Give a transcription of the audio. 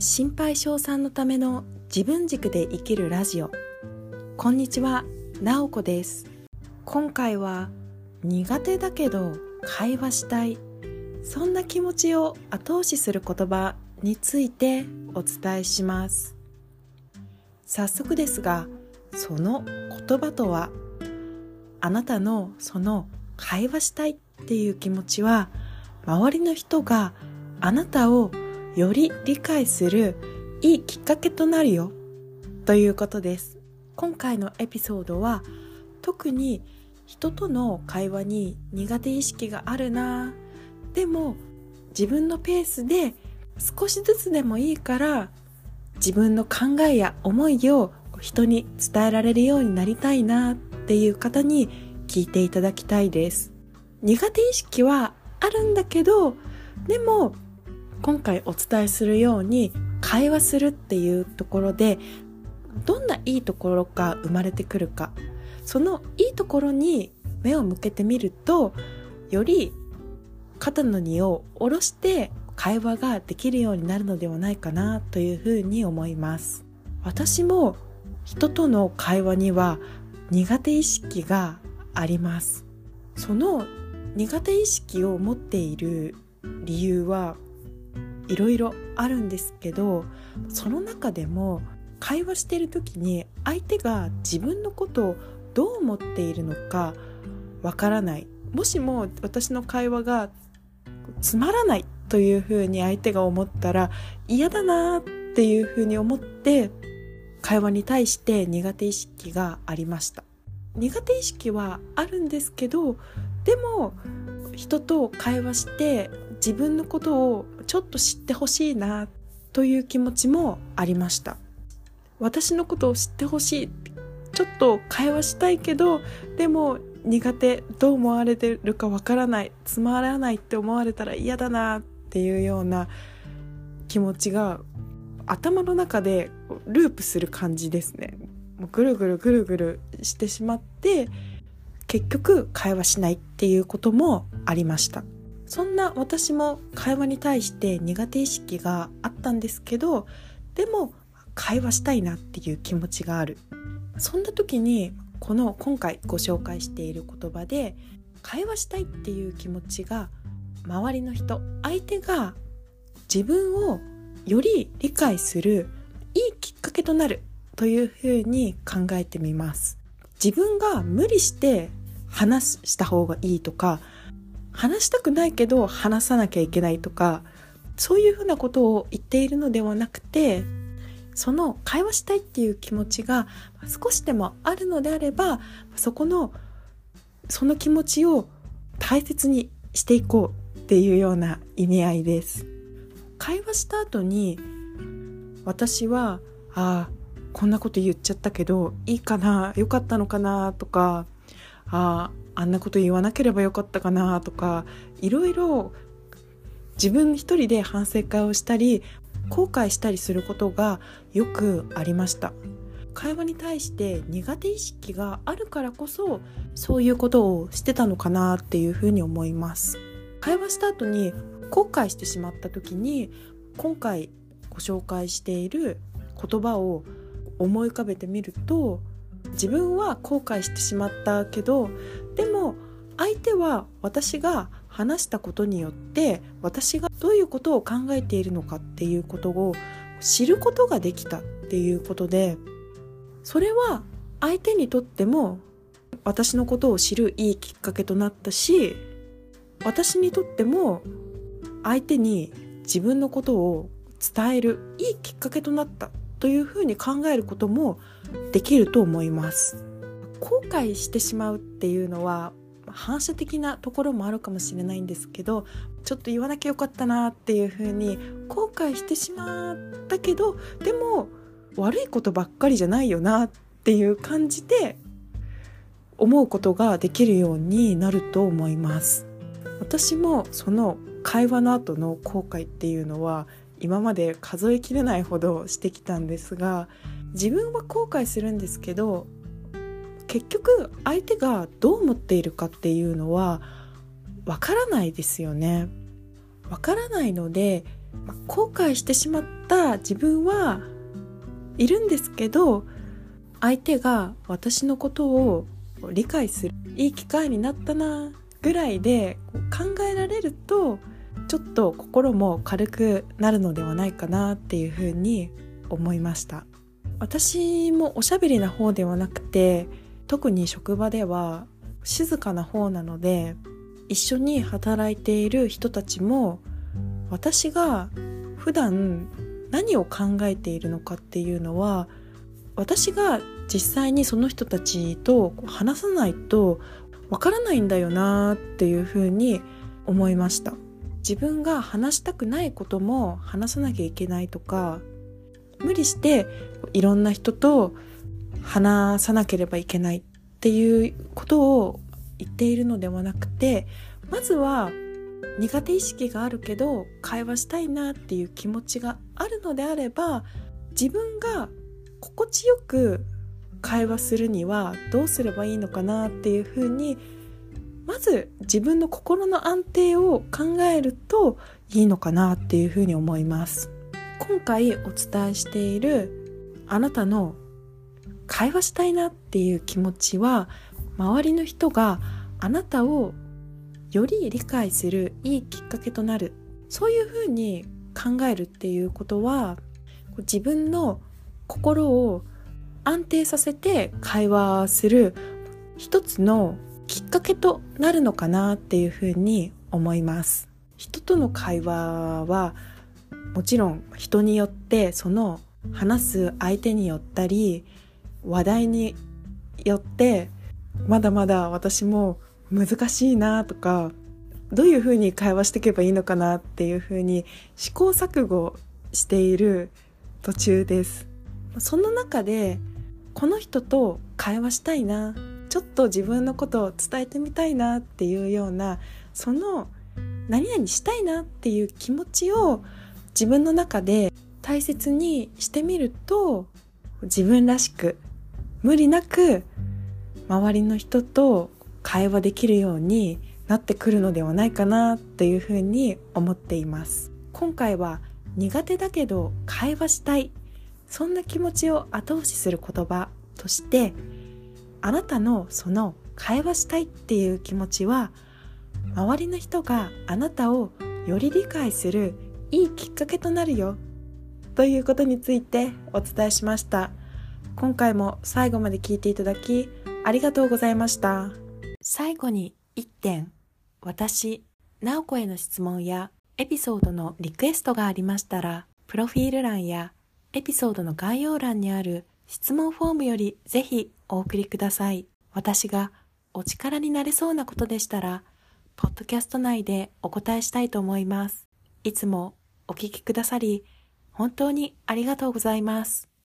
心配性さんのための自分軸で生きるラジオ。こんにちは、なおこです。今回は苦手だけど会話したい。そんな気持ちを後押しする言葉についてお伝えします。早速ですがその言葉とは？あなたのその会話したいっていう気持ちは周りの人があなたをより理解するいいきっかけとなるよ。ということです。今回のエピソードは特に人との会話に苦手意識があるな。でも自分のペースで少しずつでもいいから自分の考えや思いを人に伝えられるようになりたいな。っていう方に聞いていただきたいです。苦手意識はあるんだけどでも今回お伝えするように会話するっていうところでどんないいところが生まれてくるか。そのいいところに目を向けてみるとより肩の荷を下ろして会話ができるようになるのではないかなというふうに思います。私も人との会話には苦手意識があります。その苦手意識を持っている理由はいろいろあるんですけどその中でも会話してる時に相手が自分のことをどう思っているのかわからない。もしも私の会話がつまらないというふうに相手が思ったら嫌だなっていうふうに思って会話に対して苦手意識がありました。苦手意識はあるんですけどでも人と会話して自分のことをちょっと知ってほしいなという気持ちもありました。私のことを知ってほしいちょっと会話したいけどでも苦手どう思われてるかわからないつまらないって思われたら嫌だなっていうような気持ちが頭の中でループする感じですね。もうぐるぐるぐるぐるしてしまって結局会話しないっていうこともありました。そんな私も会話に対して苦手意識があったんですけどでも会話したいなっていう気持ちがある。そんな時にこの今回ご紹介している言葉で会話したいっていう気持ちが周りの人相手が自分をより理解するいいきっかけとなるというふうに考えてみます。自分が無理して話した方がいいとか話したくないけど話さなきゃいけないとかそういうふうなことを言っているのではなくてその会話したいっていう気持ちが少しでもあるのであればそこのその気持ちを大切にしていこうっていうような意味合いです。会話した後に私はああこんなこと言っちゃったけどいいかなよかったのかなとかあああんなこと言わなければよかったかなとかいろいろ自分一人で反省会をしたり後悔したりすることがよくありました。会話に対して苦手意識があるからこそそういうことをしてたのかなっていうふうに思います。会話した後に後悔してしまった時に今回ご紹介している言葉を思い浮かべてみると自分は後悔してしまったけどでも相手は私が話したことによって私がどういうことを考えているのかっていうことを知ることができたっていうことでそれは相手にとっても私のことを知るいいきっかけとなったし私にとっても相手に自分のことを伝えるいいきっかけとなったというふうに考えることもできると思います。後悔してしまうっていうのは反射的なところもあるかもしれないんですけどちょっと言わなきゃよかったなっていうふうに後悔してしまったけどでも悪いことばっかりじゃないよなっていう感じで思うことができるようになると思います。私もその会話の後の後悔っていうのは今まで数えきれないほどしてきたんですが自分は後悔するんですけど結局相手がどう思っているかっていうのはわからないですよね。わからないので、後悔してしまった自分はいるんですけど相手が私のことを理解するいい機会になったなぐらいで考えられるとちょっと心も軽くなるのではないかなっていうふうに思いました私もおしゃべりな方ではなくて特に職場では静かな方なので一緒に働いている人たちも私が普段何を考えているのかっていうのは私が実際にその人たちと話さないとわからないんだよなっていうふうに思いました。自分が話したくないことも話さなきゃいけないとか無理していろんな人と話さなければいけないっていうことを言っているのではなくてまずは苦手意識があるけど会話したいなっていう気持ちがあるのであれば自分が心地よく会話するにはどうすればいいのかなっていうふうにまず自分の心の安定を考えるといいのかなっていうふうに思います。今回お伝えしているあなたの会話したいなっていう気持ちは周りの人があなたをより理解するいいきっかけとなるそういうふうに考えるっていうことは自分の心を安定させて会話する一つのきっかけとなるのかなっていうふうに思います。人との会話はもちろん人によってその話す相手によったり話題によってまだまだ私も難しいなとかどういうふうに会話していけばいいのかなっていうふうに試行錯誤している途中です。その中でこの人と会話したいなちょっと自分のことを伝えてみたいなっていうようなその何々したいなっていう気持ちを自分の中で大切にしてみると自分らしく無理なく周りの人と会話できるようになってくるのではないかなっていうふうに思っています。今回は苦手だけど会話したい。そんな気持ちを後押しする言葉としてあなたのその会話したいっていう気持ちは周りの人があなたをより理解するいいきっかけとなるよ。ということについてお伝えしました。今回も最後まで聞いていただきありがとうございました。最後に1点私直子への質問やエピソードのリクエストがありましたらプロフィール欄やエピソードの概要欄にある質問フォームよりぜひお送りください。私がお力になれそうなことでしたらポッドキャスト内でお答えしたいと思います。いつもお聞きくださり本当にありがとうございます。